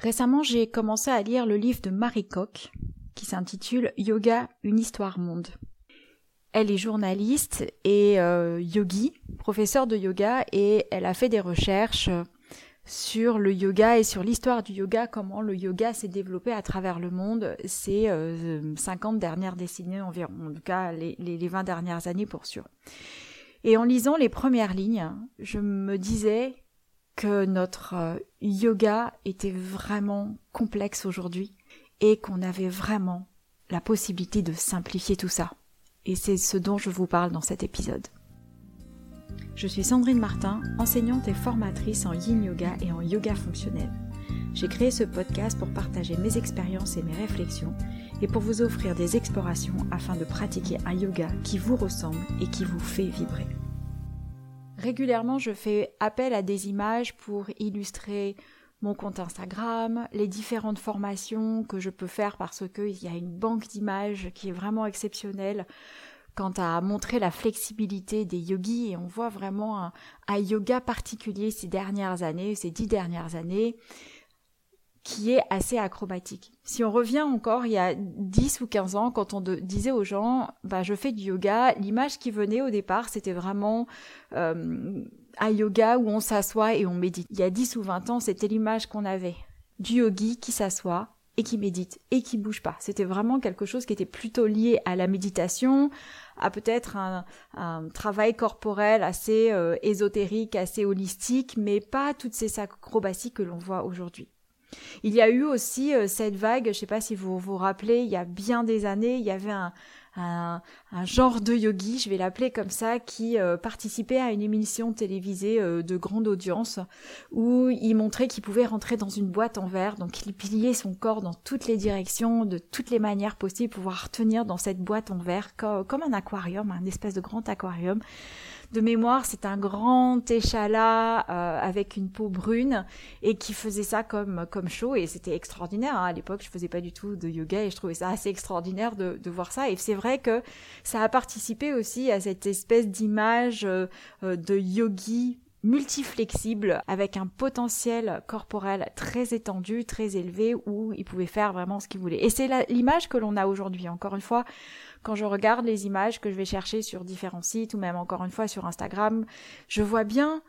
Récemment, j'ai commencé à lire le livre de Marie Koch qui s'intitule Yoga, une histoire monde. Elle est journaliste et euh, yogi, professeure de yoga, et elle a fait des recherches sur le yoga et sur l'histoire du yoga, comment le yoga s'est développé à travers le monde ces 50 euh, dernières décennies environ, en tout cas les, les 20 dernières années pour sûr. Et en lisant les premières lignes, je me disais que notre euh, yoga était vraiment complexe aujourd'hui et qu'on avait vraiment la possibilité de simplifier tout ça. Et c'est ce dont je vous parle dans cet épisode. Je suis Sandrine Martin, enseignante et formatrice en yin yoga et en yoga fonctionnel. J'ai créé ce podcast pour partager mes expériences et mes réflexions et pour vous offrir des explorations afin de pratiquer un yoga qui vous ressemble et qui vous fait vibrer. Régulièrement, je fais appel à des images pour illustrer mon compte Instagram, les différentes formations que je peux faire parce qu'il y a une banque d'images qui est vraiment exceptionnelle quant à montrer la flexibilité des yogis. Et on voit vraiment un, yoga particulier ces dernières années, ces dix dernières années, qui est assez acrobatique. Si on revient encore il y a 10 ou 15 ans, quand on disait aux gens, bah, je fais du yoga, l'image qui venait au départ, c'était vraiment euh, un yoga où on s'assoit et on médite. Il y a 10 ou 20 ans, c'était l'image qu'on avait du yogi qui s'assoit et qui médite et qui bouge pas. C'était vraiment quelque chose qui était plutôt lié à la méditation, à peut-être un, travail corporel assez euh, ésotérique, assez holistique, mais pas toutes ces acrobaties que l'on voit aujourd'hui. Il y a eu aussi euh, cette vague, je ne sais pas si vous vous rappelez, il y a bien des années, il y avait un, genre de yogi, je vais l'appeler comme ça, qui euh, participait à une émission télévisée euh, de grande audience où il montrait qu'il pouvait rentrer dans une boîte en verre, donc il pliait son corps dans toutes les directions, de toutes les manières possibles, pouvoir tenir dans cette boîte en verre comme un aquarium, un espèce de grand aquarium de mémoire, c'est un grand échalas euh, avec une peau brune et qui faisait ça comme comme show et c'était extraordinaire. Hein. À l'époque, je faisais pas du tout de yoga et je trouvais ça assez extraordinaire de, de voir ça. Et c'est vrai que ça a participé aussi à cette espèce d'image euh, euh, de yogi multiflexible avec un potentiel corporel très étendu, très élevé où il pouvait faire vraiment ce qu'il voulait. Et c'est l'image que l'on a aujourd'hui. Encore une fois, quand je regarde les images que je vais chercher sur différents sites ou même encore une fois sur Instagram, je vois bien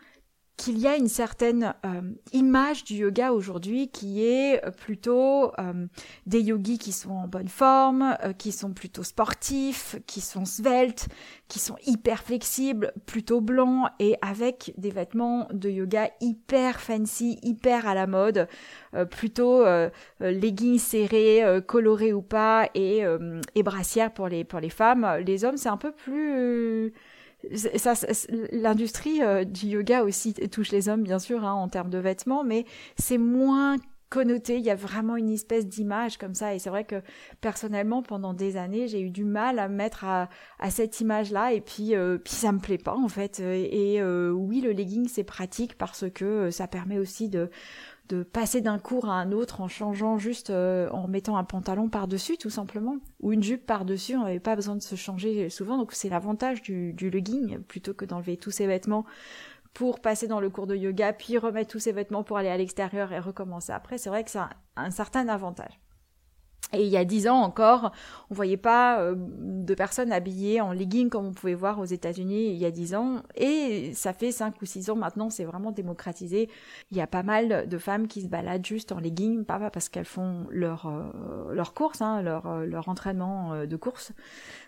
qu'il y a une certaine euh, image du yoga aujourd'hui qui est euh, plutôt euh, des yogis qui sont en bonne forme, qui sont plutôt sportifs, qui sont sveltes, qui sont hyper flexibles, plutôt blancs et avec des vêtements de yoga hyper fancy, hyper à la mode, plutôt leggings serrés, colorés ou pas et, et brassières pour les pour les femmes. Les hommes c'est un peu plus l'industrie euh, du yoga aussi touche les hommes bien sûr hein, en termes de vêtements, mais c'est moins connoté. Il y a vraiment une espèce d'image comme ça, et c'est vrai que personnellement pendant des années j'ai eu du mal à me mettre à, cette image-là, et puis euh, puis ça me plaît pas en fait. Et euh, oui, le legging c'est pratique parce que ça permet aussi de de passer d'un cours à un autre en changeant juste euh, en mettant un pantalon par-dessus tout simplement ou une jupe par-dessus, on n'avait pas besoin de se changer souvent donc c'est l'avantage du, du plutôt que d'enlever tous ses vêtements pour passer dans le cours de yoga puis remettre tous ses vêtements pour aller à l'extérieur et recommencer après, c'est vrai que c'est un certain avantage. Et il y a dix ans encore, on voyait pas euh, de personnes habillées en legging comme on pouvait voir aux États-Unis il y a dix ans. Et ça fait cinq ou six ans maintenant, c'est vraiment démocratisé. Il y a pas mal de femmes qui se baladent juste en legging, pas parce qu'elles font leur euh, leur course, hein, leur euh, entraînement de course,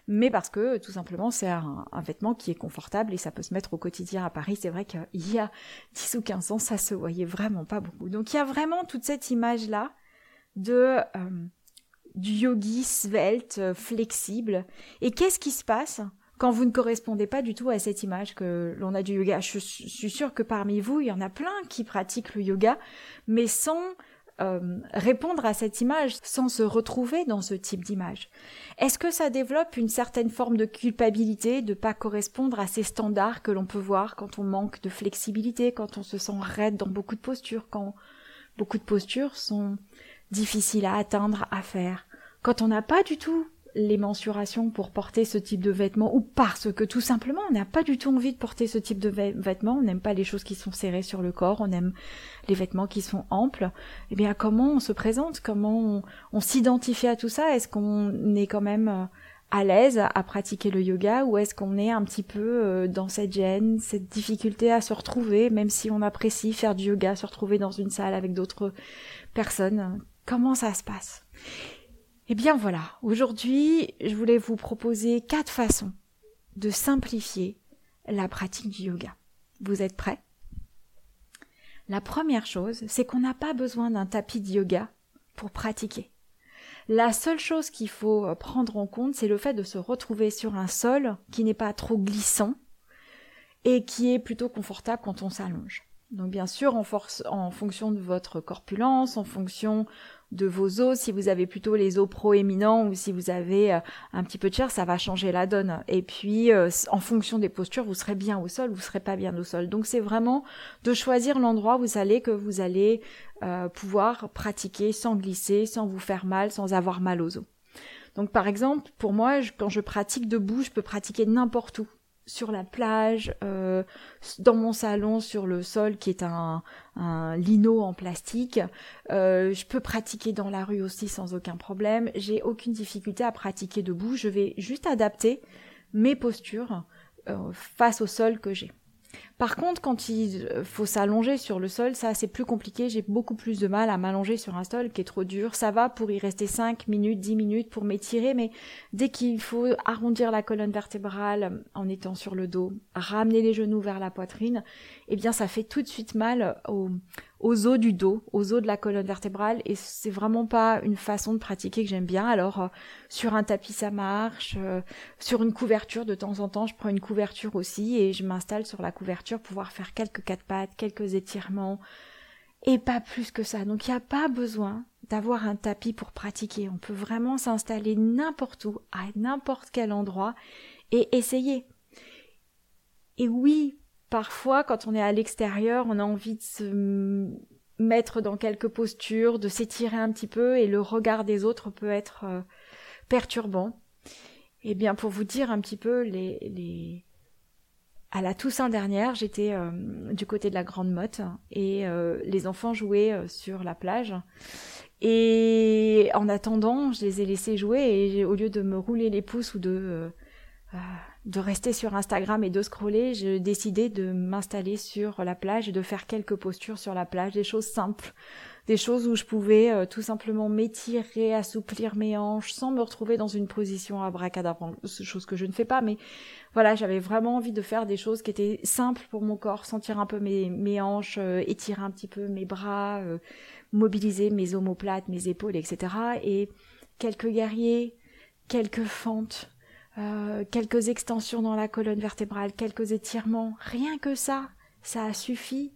mais parce que tout simplement c'est un, un, vêtement qui est confortable et ça peut se mettre au quotidien à Paris. C'est vrai qu'il y a 10 ou 15 ans, ça se voyait vraiment pas beaucoup. Donc il y a vraiment toute cette image là de du yogi svelte, euh, flexible. Et qu'est-ce qui se passe quand vous ne correspondez pas du tout à cette image que l'on a du yoga? Je suis sûre que parmi vous, il y en a plein qui pratiquent le yoga, mais sans euh, répondre à cette image, sans se retrouver dans ce type d'image. Est-ce que ça développe une certaine forme de culpabilité de pas correspondre à ces standards que l'on peut voir quand on manque de flexibilité, quand on se sent raide dans beaucoup de postures, quand beaucoup de postures sont difficile à atteindre, à faire. Quand on n'a pas du tout les mensurations pour porter ce type de vêtements ou parce que tout simplement on n'a pas du tout envie de porter ce type de vêtements, on n'aime pas les choses qui sont serrées sur le corps, on aime les vêtements qui sont amples, eh bien comment on se présente, comment on, on s'identifie à tout ça, est-ce qu'on est quand même euh, à l'aise à pratiquer le yoga? Ou est-ce qu'on est un petit peu euh, dans cette gêne, cette difficulté à se retrouver, même si on apprécie faire du yoga, se retrouver dans une salle avec d'autres personnes? Comment ça se passe? Eh bien voilà, aujourd'hui je voulais vous proposer quatre façons de simplifier la pratique du yoga. Vous êtes prêts? La première chose, c'est qu'on n'a pas besoin d'un tapis de yoga pour pratiquer. La seule chose qu'il faut euh, prendre en compte, c'est le fait de se retrouver sur un sol qui n'est pas trop glissant et qui est plutôt confortable quand on s'allonge. Donc bien sûr, en, force, en fonction de votre corpulence, en fonction de vos os, si vous avez plutôt les os proéminents ou si vous avez euh, un petit peu de chair, ça va changer la donne. Et puis, euh, en fonction des postures, vous serez bien au sol, vous serez pas bien au sol. Donc c'est vraiment de choisir l'endroit où vous allez que vous allez euh, pouvoir pratiquer sans glisser, sans vous faire mal, sans avoir mal aux os. Donc par exemple, pour moi, quand je pratique debout, je peux pratiquer n'importe où sur la plage, euh, dans mon salon, sur le sol qui est un, un lino en plastique. Euh, je peux pratiquer dans la rue aussi sans aucun problème. J'ai aucune difficulté à pratiquer debout. Je vais juste adapter mes postures euh, face au sol que j'ai. Par contre, quand il euh, faut s'allonger sur le sol, ça c'est plus compliqué, j'ai beaucoup plus de mal à m'allonger sur un sol qui est trop dur. Ça va pour y rester 5 minutes, 10 minutes pour m'étirer, mais dès qu'il faut arrondir la colonne vertébrale en étant sur le dos, ramener les genoux vers la poitrine, eh bien ça fait tout de suite mal au, aux os du dos, aux os de la colonne vertébrale et c'est vraiment pas une façon de pratiquer que j'aime bien. Alors euh, sur un tapis ça marche, euh, sur une couverture de temps en temps je prends une couverture aussi et je m'installe sur la couverture pouvoir faire quelques quatre pattes, quelques étirements et pas plus que ça. Donc il n'y a pas besoin d'avoir un tapis pour pratiquer. On peut vraiment s'installer n'importe où, à n'importe quel endroit et essayer. Et oui, parfois, quand on est à l'extérieur, on a envie de se mettre dans quelques postures, de s'étirer un petit peu, et le regard des autres peut être euh, perturbant. Eh bien, pour vous dire un petit peu les, les... à la Toussaint dernière, j'étais euh, du côté de la Grande Motte et euh, les enfants jouaient sur la plage. Et en attendant, je les ai laissés jouer et au lieu de me rouler les pouces ou de de rester sur Instagram et de scroller, j'ai décidé de m'installer sur la plage et de faire quelques postures sur la plage, des choses simples, des choses où je pouvais euh, tout simplement m'étirer, assouplir mes hanches sans me retrouver dans une position à abracadabra, chose que je ne fais pas, mais voilà, j'avais vraiment envie de faire des choses qui étaient simples pour mon corps, sentir un peu mes, hanches, euh, étirer un petit peu mes bras, euh, mobiliser mes omoplates, mes épaules, etc. Et quelques guerriers, quelques fentes, quelques extensions dans la colonne vertébrale, quelques étirements, rien que ça, ça a suffi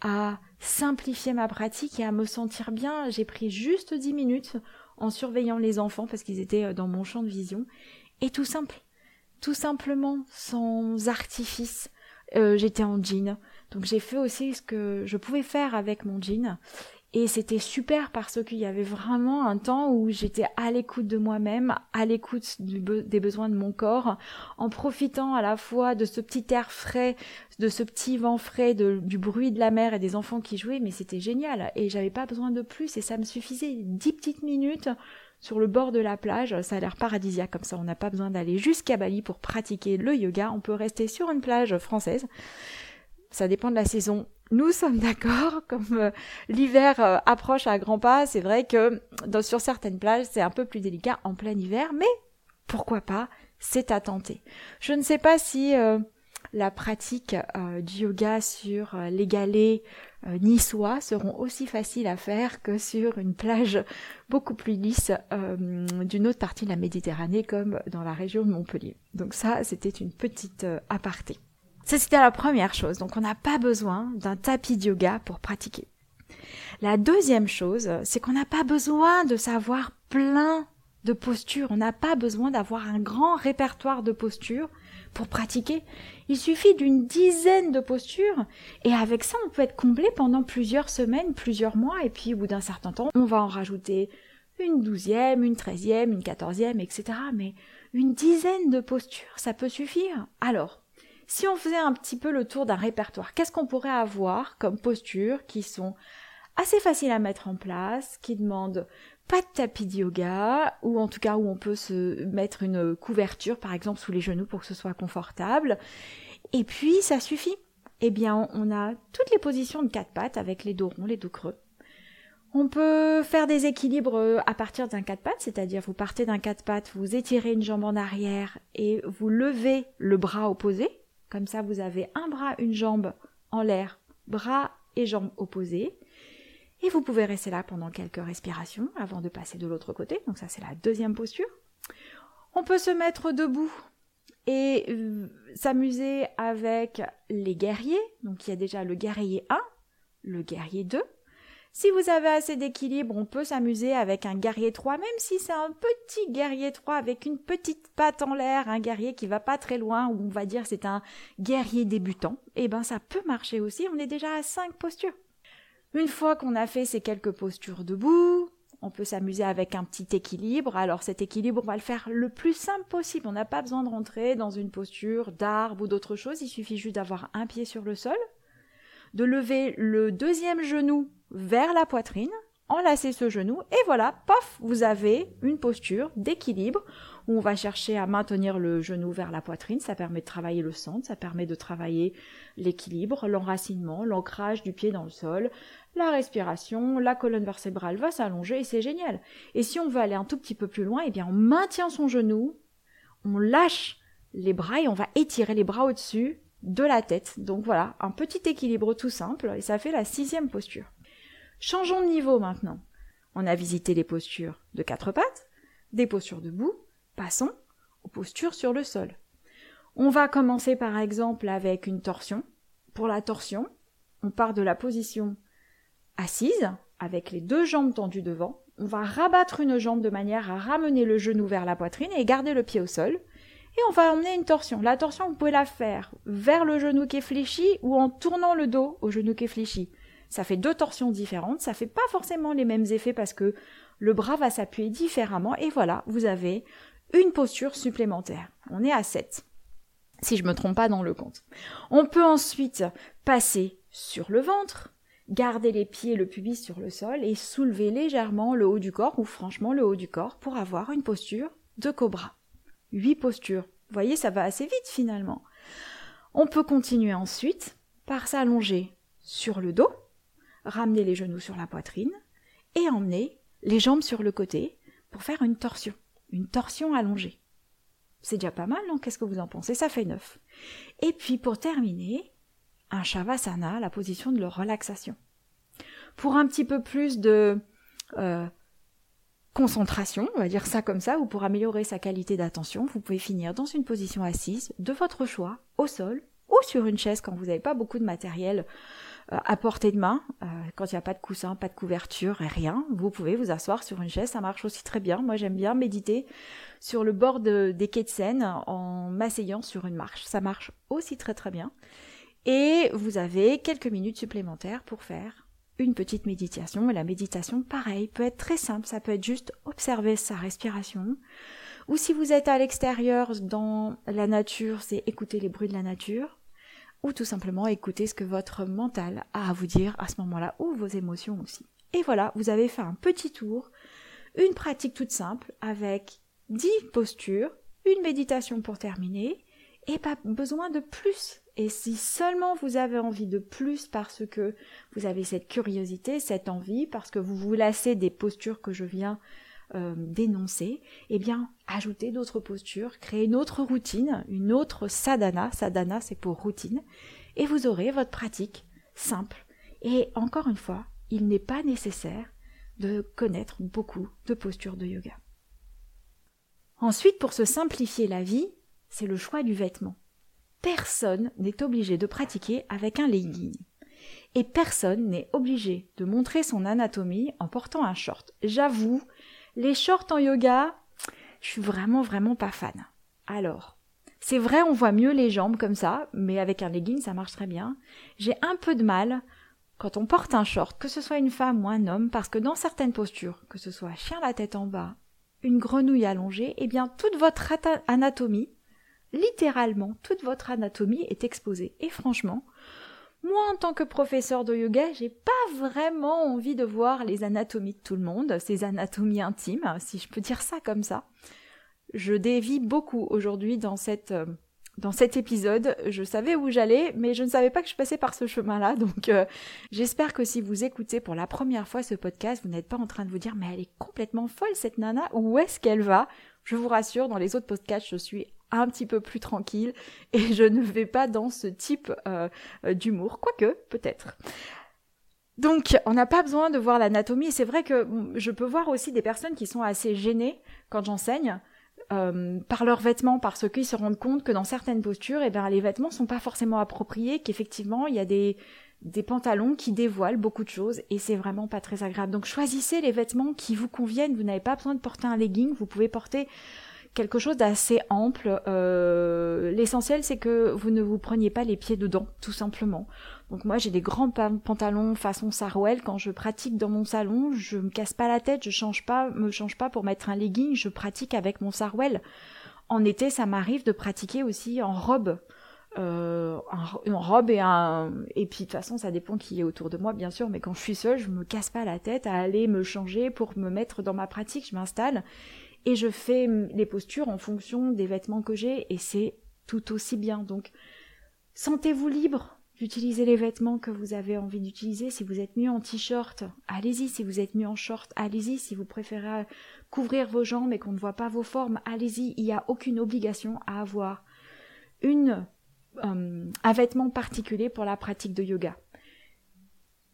à simplifier ma pratique et à me sentir bien. J'ai pris juste dix minutes en surveillant les enfants parce qu'ils étaient euh, dans mon champ de vision. Et tout simple, tout simplement, sans artifice. Euh, j'étais en jean, donc j'ai fait aussi ce que je pouvais faire avec mon jean et c'était super parce qu'il y avait vraiment un temps où j'étais à l'écoute de moi-même, à l'écoute des besoins de mon corps, en profitant à la fois de ce petit air frais, de ce petit vent frais, du bruit de la mer et des enfants qui jouaient, mais c'était génial. Et j'avais pas besoin de plus et ça me suffisait. Dix petites minutes sur le bord de la plage, ça a l'air paradisiaque comme ça, on n'a pas besoin d'aller jusqu'à Bali pour pratiquer le yoga, on peut rester sur une plage française. Ça dépend de la saison nous sommes d'accord, comme euh, l'hiver euh, approche à grands pas, c'est vrai que sur certaines plages, c'est un peu plus délicat en plein hiver, mais pourquoi pas, c'est à tenter. Je ne sais pas si euh, la pratique du yoga sur les galets niçois seront aussi faciles à faire que sur une plage beaucoup plus lisse d'une autre partie de la Méditerranée comme dans la région de Montpellier. Donc ça, c'était une petite aparté. Ça, c'était la première chose. Donc, on n'a pas besoin d'un tapis de yoga pour pratiquer. La deuxième chose, c'est qu'on n'a pas besoin de savoir plein de postures. On n'a pas besoin d'avoir un grand répertoire de postures pour pratiquer. Il suffit d'une dizaine de postures et avec ça, on peut être comblé pendant plusieurs semaines, plusieurs mois et puis au bout d'un certain temps, on va en rajouter une douzième, une treizième, une quatorzième, etc. Mais une dizaine de postures, ça peut suffire. Alors, si on faisait un petit peu le tour d'un répertoire, qu'est-ce qu'on pourrait avoir comme postures qui sont assez faciles à mettre en place, qui demandent pas de tapis de yoga, ou en tout cas où on peut se mettre une couverture, par exemple, sous les genoux pour que ce soit confortable. Et puis, ça suffit. Eh bien, on a toutes les positions de quatre pattes avec les dos ronds, les dos creux. On peut faire des équilibres euh, à partir d'un quatre pattes, c'est-à-dire vous partez d'un quatre pattes, vous étirez une jambe en arrière et vous levez le bras opposé. Comme ça, vous avez un bras, une jambe en l'air, bras et jambes opposés. Et vous pouvez rester là pendant quelques respirations avant de passer de l'autre côté. Donc ça, c'est la deuxième posture. On peut se mettre debout et euh, s'amuser avec les guerriers. Donc il y a déjà le guerrier 1, le guerrier 2, si vous avez assez d'équilibre, on peut s'amuser avec un guerrier 3, même si c'est un petit guerrier 3 avec une petite patte en l'air, un guerrier qui va pas très loin, ou on va dire c'est un guerrier débutant, eh ben ça peut marcher aussi, on est déjà à 5 postures. Une fois qu'on a fait ces quelques postures debout, on peut s'amuser avec un petit équilibre. Alors cet équilibre, on va le faire le plus simple possible. On n'a pas besoin de rentrer dans une posture d'arbre ou d'autre chose. Il suffit juste d'avoir un pied sur le sol, de lever le deuxième genou vers la poitrine, enlacez ce genou et voilà, pof, vous avez une posture d'équilibre où on va chercher à maintenir le genou vers la poitrine, ça permet de travailler le centre, ça permet de travailler l'équilibre, l'enracinement, l'ancrage du pied dans le sol, la respiration, la colonne vertébrale va s'allonger et c'est génial. Et si on veut aller un tout petit peu plus loin, eh bien on maintient son genou, on lâche les bras et on va étirer les bras au-dessus de la tête. Donc voilà, un petit équilibre tout simple et ça fait la sixième posture. Changeons de niveau maintenant. On a visité les postures de quatre pattes, des postures debout, passons aux postures sur le sol. On va commencer par exemple avec une torsion. Pour la torsion, on part de la position assise, avec les deux jambes tendues devant. On va rabattre une jambe de manière à ramener le genou vers la poitrine et garder le pied au sol. Et on va emmener une torsion. La torsion, vous pouvez la faire vers le genou qui est fléchi ou en tournant le dos au genou qui est fléchi. Ça fait deux torsions différentes, ça fait pas forcément les mêmes effets parce que le bras va s'appuyer différemment et voilà, vous avez une posture supplémentaire. On est à 7. Si je me trompe pas dans le compte. On peut ensuite passer sur le ventre, garder les pieds le pubis sur le sol et soulever légèrement le haut du corps ou franchement le haut du corps pour avoir une posture de cobra. Huit postures. Vous voyez, ça va assez vite finalement. On peut continuer ensuite par s'allonger sur le dos, ramener les genoux sur la poitrine et emmener les jambes sur le côté pour faire une torsion, une torsion allongée. C'est déjà pas mal, non? Qu'est-ce que vous en pensez? Ça fait neuf. Et puis pour terminer, un shavasana, la position de relaxation. Pour un petit peu plus de euh, concentration, on va dire ça comme ça, ou pour améliorer sa qualité d'attention, vous pouvez finir dans une position assise de votre choix, au sol ou sur une chaise quand vous n'avez pas beaucoup de matériel à portée de main, euh, quand il n'y a pas de coussin, pas de couverture et rien, vous pouvez vous asseoir sur une chaise, ça marche aussi très bien. Moi j'aime bien méditer sur le bord des quais de Seine en m'asseyant sur une marche. Ça marche aussi très très bien. Et vous avez quelques minutes supplémentaires pour faire une petite méditation. Et la méditation, pareil, peut être très simple. Ça peut être juste observer sa respiration. Ou si vous êtes à l'extérieur dans la nature, c'est écouter les bruits de la nature ou tout simplement écouter ce que votre mental a à vous dire à ce moment-là, ou vos émotions aussi. Et voilà, vous avez fait un petit tour, une pratique toute simple avec 10 postures, une méditation pour terminer, et pas besoin de plus. Et si seulement vous avez envie de plus parce que vous avez cette curiosité, cette envie, parce que vous vous lassez des postures que je viens euh, dénoncer, eh bien, ajouter d'autres postures, créer une autre routine, une autre sadhana. Sadhana, c'est pour routine. Et vous aurez votre pratique simple. Et encore une fois, il n'est pas nécessaire de connaître beaucoup de postures de yoga. Ensuite, pour se simplifier la vie, c'est le choix du vêtement. Personne n'est obligé de pratiquer avec un legging. Et personne n'est obligé de montrer son anatomie en portant un short. J'avoue, les shorts en yoga, je suis vraiment vraiment pas fan. Alors, c'est vrai, on voit mieux les jambes comme ça, mais avec un legging, ça marche très bien. J'ai un peu de mal quand on porte un short, que ce soit une femme ou un homme, parce que dans certaines postures, que ce soit chien la tête en bas, une grenouille allongée, eh bien toute votre anatomie, littéralement toute votre anatomie est exposée. Et franchement, moi en tant que professeur de yoga, j'ai pas vraiment envie de voir les anatomies de tout le monde, ces anatomies intimes, si je peux dire ça comme ça. Je dévie beaucoup aujourd'hui dans cette euh, dans cet épisode. Je savais où j'allais, mais je ne savais pas que je passais par ce chemin-là. Donc euh, j'espère que si vous écoutez pour la première fois ce podcast, vous n'êtes pas en train de vous dire mais elle est complètement folle cette nana, où est-ce qu'elle va? Je vous rassure, dans les autres podcasts, je suis un petit peu plus tranquille et je ne vais pas dans ce type euh, euh, d'humour, quoique peut-être. Donc, on n'a pas besoin de voir l'anatomie. C'est vrai que je peux voir aussi des personnes qui sont assez gênées quand j'enseigne euh, par leurs vêtements parce qu'ils se rendent compte que dans certaines postures, eh ben, les vêtements sont pas forcément appropriés, qu'effectivement, il y a des, des pantalons qui dévoilent beaucoup de choses et c'est vraiment pas très agréable. Donc choisissez les vêtements qui vous conviennent. Vous n'avez pas besoin de porter un legging, vous pouvez porter quelque chose d'assez ample. Euh, L'essentiel, c'est que vous ne vous preniez pas les pieds dedans, tout simplement. Donc moi, j'ai des grands pantalons façon sarouel. Quand je pratique dans mon salon, je me casse pas la tête, je change pas, me change pas pour mettre un legging, je pratique avec mon sarouel. En été, ça m'arrive de pratiquer aussi en robe. Euh, une robe et un et puis de toute façon ça dépend qui est autour de moi bien sûr mais quand je suis seule je me casse pas la tête à aller me changer pour me mettre dans ma pratique je m'installe et je fais les postures en fonction des vêtements que j'ai et c'est tout aussi bien. Donc sentez-vous libre d'utiliser les vêtements que vous avez envie d'utiliser. Si vous êtes mieux en t-shirt, allez-y. Si vous êtes mieux en short, allez-y. Si vous préférez couvrir vos jambes et qu'on ne voit pas vos formes, allez-y. Il n'y a aucune obligation à avoir euh, un vêtement particulier pour la pratique de yoga.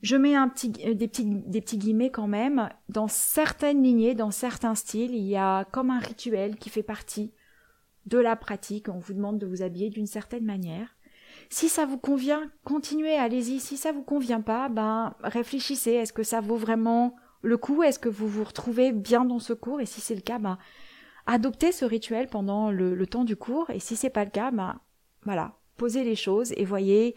Je mets un petit, des, petits, guillemets quand même. Dans certaines lignées, dans certains styles, il y a comme un rituel qui fait partie de la pratique. On vous demande de vous habiller d'une certaine manière. Si ça vous convient, continuez, allez-y. Si ça vous convient pas, ben réfléchissez. Est-ce que ça vaut vraiment le coup? Est-ce que vous vous retrouvez bien dans ce cours? Et si c'est le cas, ben adoptez ce rituel pendant le, le temps du cours. Et si c'est pas le cas, ben voilà, posez les choses et voyez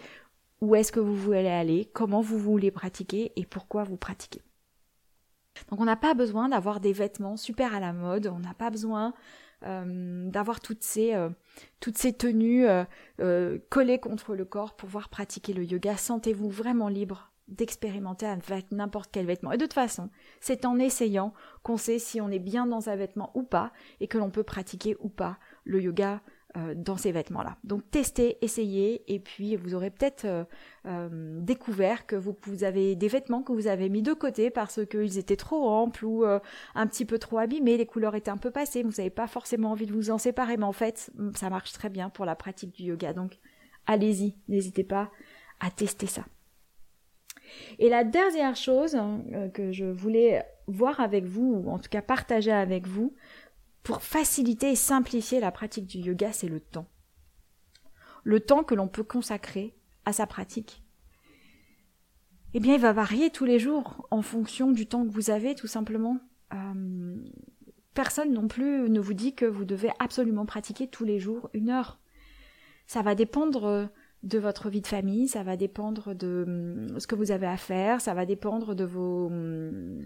où est-ce que vous voulez aller, comment vous voulez pratiquer et pourquoi vous pratiquez. Donc on n'a pas besoin d'avoir des vêtements super à la mode, on n'a pas besoin euh, d'avoir toutes ces euh, tenues euh, collées contre le corps pour pouvoir pratiquer le yoga. Sentez-vous vraiment libre d'expérimenter avec n'importe quel vêtement. Et de toute façon, c'est en essayant qu'on sait si on est bien dans un vêtement ou pas et que l'on peut pratiquer ou pas le yoga dans ces vêtements-là. Donc testez, essayez, et puis vous aurez peut-être euh, euh, découvert que vous, vous, avez des vêtements que vous avez mis de côté parce qu'ils étaient trop amples ou un petit peu trop abîmés, les couleurs étaient un peu passées, vous n'avez pas forcément envie de vous en séparer, mais en fait, ça marche très bien pour la pratique du yoga. Donc allez-y, n'hésitez pas à tester ça. Et la dernière chose que je voulais voir avec vous, ou en tout cas partager avec vous, pour faciliter et simplifier la pratique du yoga, c'est le temps. Le temps que l'on peut consacrer à sa pratique. Eh bien, il va varier tous les jours en fonction du temps que vous avez, tout simplement. Euh, personne non plus ne vous dit que vous devez absolument pratiquer tous les jours une heure. Ça va dépendre de votre vie de famille, ça va dépendre de hum, ce que vous avez à faire, ça va dépendre de vos hum,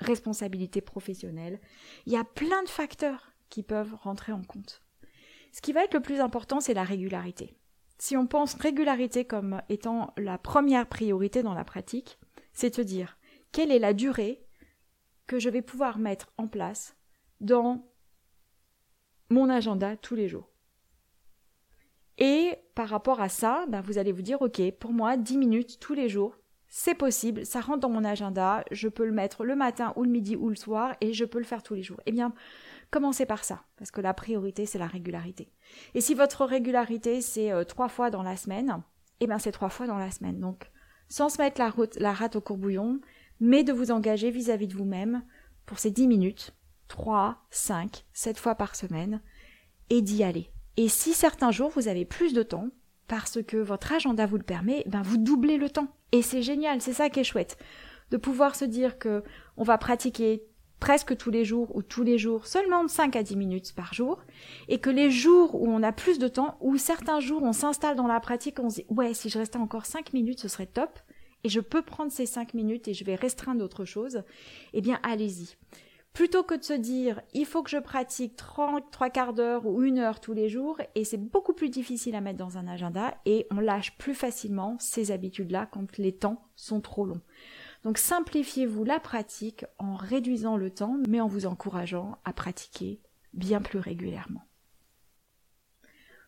responsabilité professionnelle. Il y a plein de facteurs qui peuvent rentrer en compte. Ce qui va être le plus important, c'est la régularité. Si on pense régularité comme étant la première priorité dans la pratique, c'est de dire quelle est la durée que je vais pouvoir mettre en place dans mon agenda tous les jours. Et par rapport à ça, ben vous allez vous dire, OK, pour moi, 10 minutes tous les jours, c'est possible, ça rentre dans mon agenda, je peux le mettre le matin ou le midi ou le soir et je peux le faire tous les jours. Eh bien, commencez par ça, parce que la priorité, c'est la régularité. Et si votre régularité, c'est euh, trois fois dans la semaine, eh bien, c'est trois fois dans la semaine. Donc, sans se mettre la, route, la rate au courbouillon, mais de vous engager vis-à-vis de vous-même pour ces dix minutes, trois, cinq, sept fois par semaine, et d'y aller. Et si certains jours, vous avez plus de temps, parce que votre agenda vous le permet, ben vous doublez le temps. Et c'est génial, c'est ça qui est chouette. De pouvoir se dire que on va pratiquer presque tous les jours ou tous les jours seulement de 5 à 10 minutes par jour et que les jours où on a plus de temps ou certains jours on s'installe dans la pratique on se dit ouais si je restais encore 5 minutes ce serait top et je peux prendre ces 5 minutes et je vais restreindre autre chose eh bien allez-y plutôt que de se dire il faut que je pratique 30, 3 quarts d'heure ou une heure tous les jours et c'est beaucoup plus difficile à mettre dans un agenda et on lâche plus facilement ces habitudes-là quand les temps sont trop longs. Donc simplifiez-vous la pratique en réduisant le temps mais en vous encourageant à pratiquer bien plus régulièrement.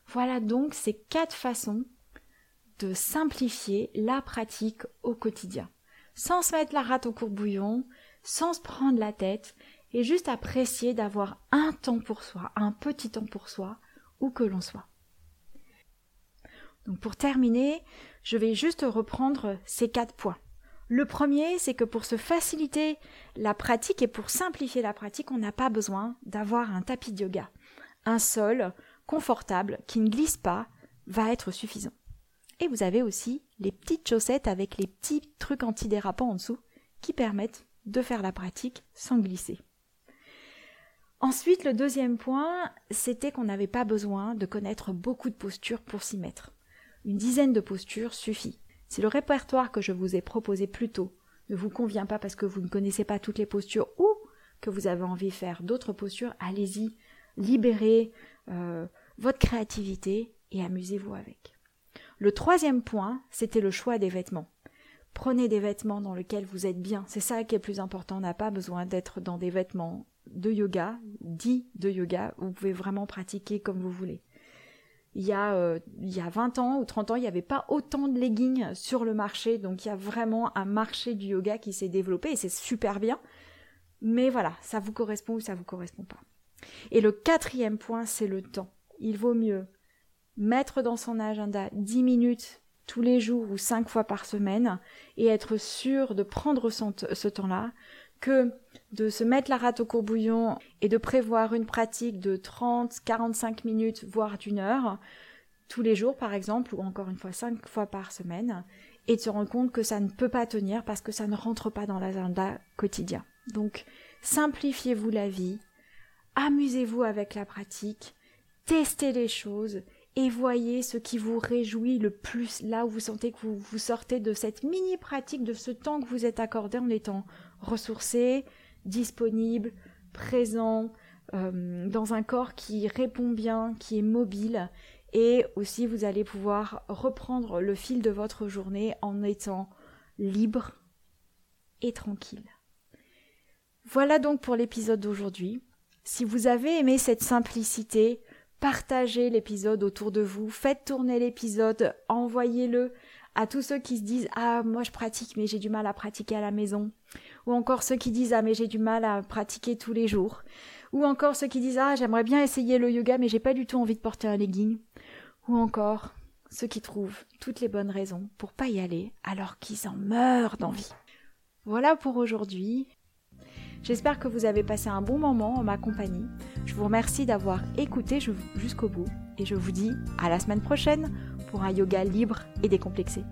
Voilà donc ces quatre façons de simplifier la pratique au quotidien, sans se mettre la rate au courbouillon, sans se prendre la tête, et juste apprécier d'avoir un temps pour soi, un petit temps pour soi, où que l'on soit. Donc pour terminer, je vais juste reprendre ces quatre points. Le premier, c'est que pour se faciliter la pratique et pour simplifier la pratique, on n'a pas besoin d'avoir un tapis de yoga. Un sol confortable qui ne glisse pas va être suffisant. Et vous avez aussi les petites chaussettes avec les petits trucs antidérapants en dessous qui permettent de faire la pratique sans glisser. Ensuite, le deuxième point, c'était qu'on n'avait pas besoin de connaître beaucoup de postures pour s'y mettre. Une dizaine de postures suffit. Si le répertoire que je vous ai proposé plus tôt ne vous convient pas parce que vous ne connaissez pas toutes les postures ou que vous avez envie de faire d'autres postures, allez-y, libérez euh, votre créativité et amusez-vous avec. Le troisième point, c'était le choix des vêtements. Prenez des vêtements dans lesquels vous êtes bien. C'est ça qui est plus important. On n'a pas besoin d'être dans des vêtements de yoga, dit de yoga, vous pouvez vraiment pratiquer comme vous voulez. Il y, a, euh, il y a 20 ans ou 30 ans, il n'y avait pas autant de leggings sur le marché, donc il y a vraiment un marché du yoga qui s'est développé et c'est super bien. Mais voilà, ça vous correspond ou ça vous correspond pas. Et le quatrième point, c'est le temps. Il vaut mieux mettre dans son agenda 10 minutes tous les jours ou 5 fois par semaine et être sûr de prendre ce temps-là que de se mettre la rate au courbouillon et de prévoir une pratique de 30, 45 minutes, voire d'une heure, tous les jours par exemple, ou encore une fois cinq fois par semaine, et de se rendre compte que ça ne peut pas tenir parce que ça ne rentre pas dans l'agenda quotidien. Donc, simplifiez-vous la vie, amusez-vous avec la pratique, testez les choses et voyez ce qui vous réjouit le plus, là où vous sentez que vous, sortez de cette mini pratique, de ce temps que vous êtes accordé en étant ressourcé, disponible, présent, euh, dans un corps qui répond bien, qui est mobile, et aussi vous allez pouvoir reprendre le fil de votre journée en étant libre et tranquille. Voilà donc pour l'épisode d'aujourd'hui. Si vous avez aimé cette simplicité, partagez l'épisode autour de vous, faites tourner l'épisode, envoyez-le à tous ceux qui se disent ah moi je pratique mais j'ai du mal à pratiquer à la maison ou encore ceux qui disent ah mais j'ai du mal à pratiquer tous les jours ou encore ceux qui disent ah j'aimerais bien essayer le yoga mais j'ai pas du tout envie de porter un legging ou encore ceux qui trouvent toutes les bonnes raisons pour pas y aller alors qu'ils en meurent d'envie. Voilà pour aujourd'hui. J'espère que vous avez passé un bon moment en ma compagnie. Je vous remercie d'avoir écouté jusqu'au bout et je vous dis à la semaine prochaine pour un yoga libre et décomplexé.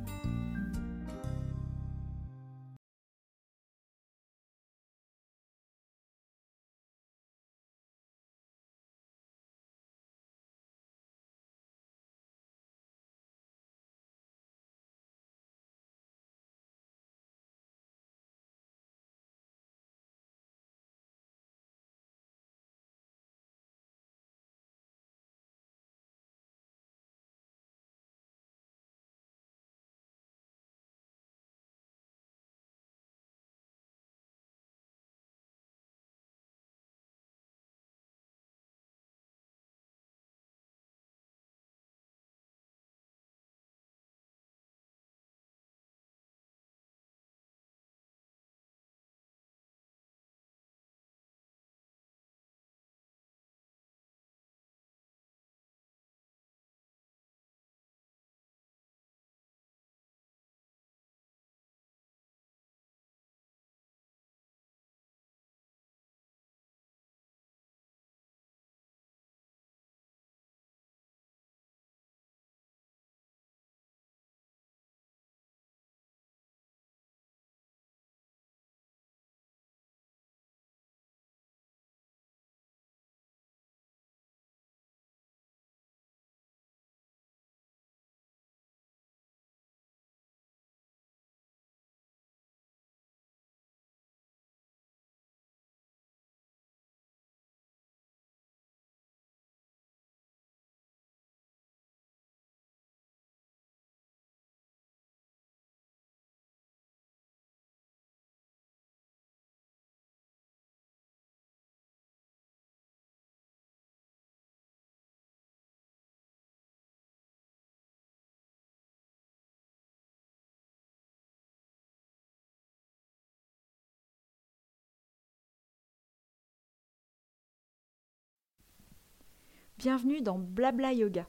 Bienvenue dans Blabla Yoga.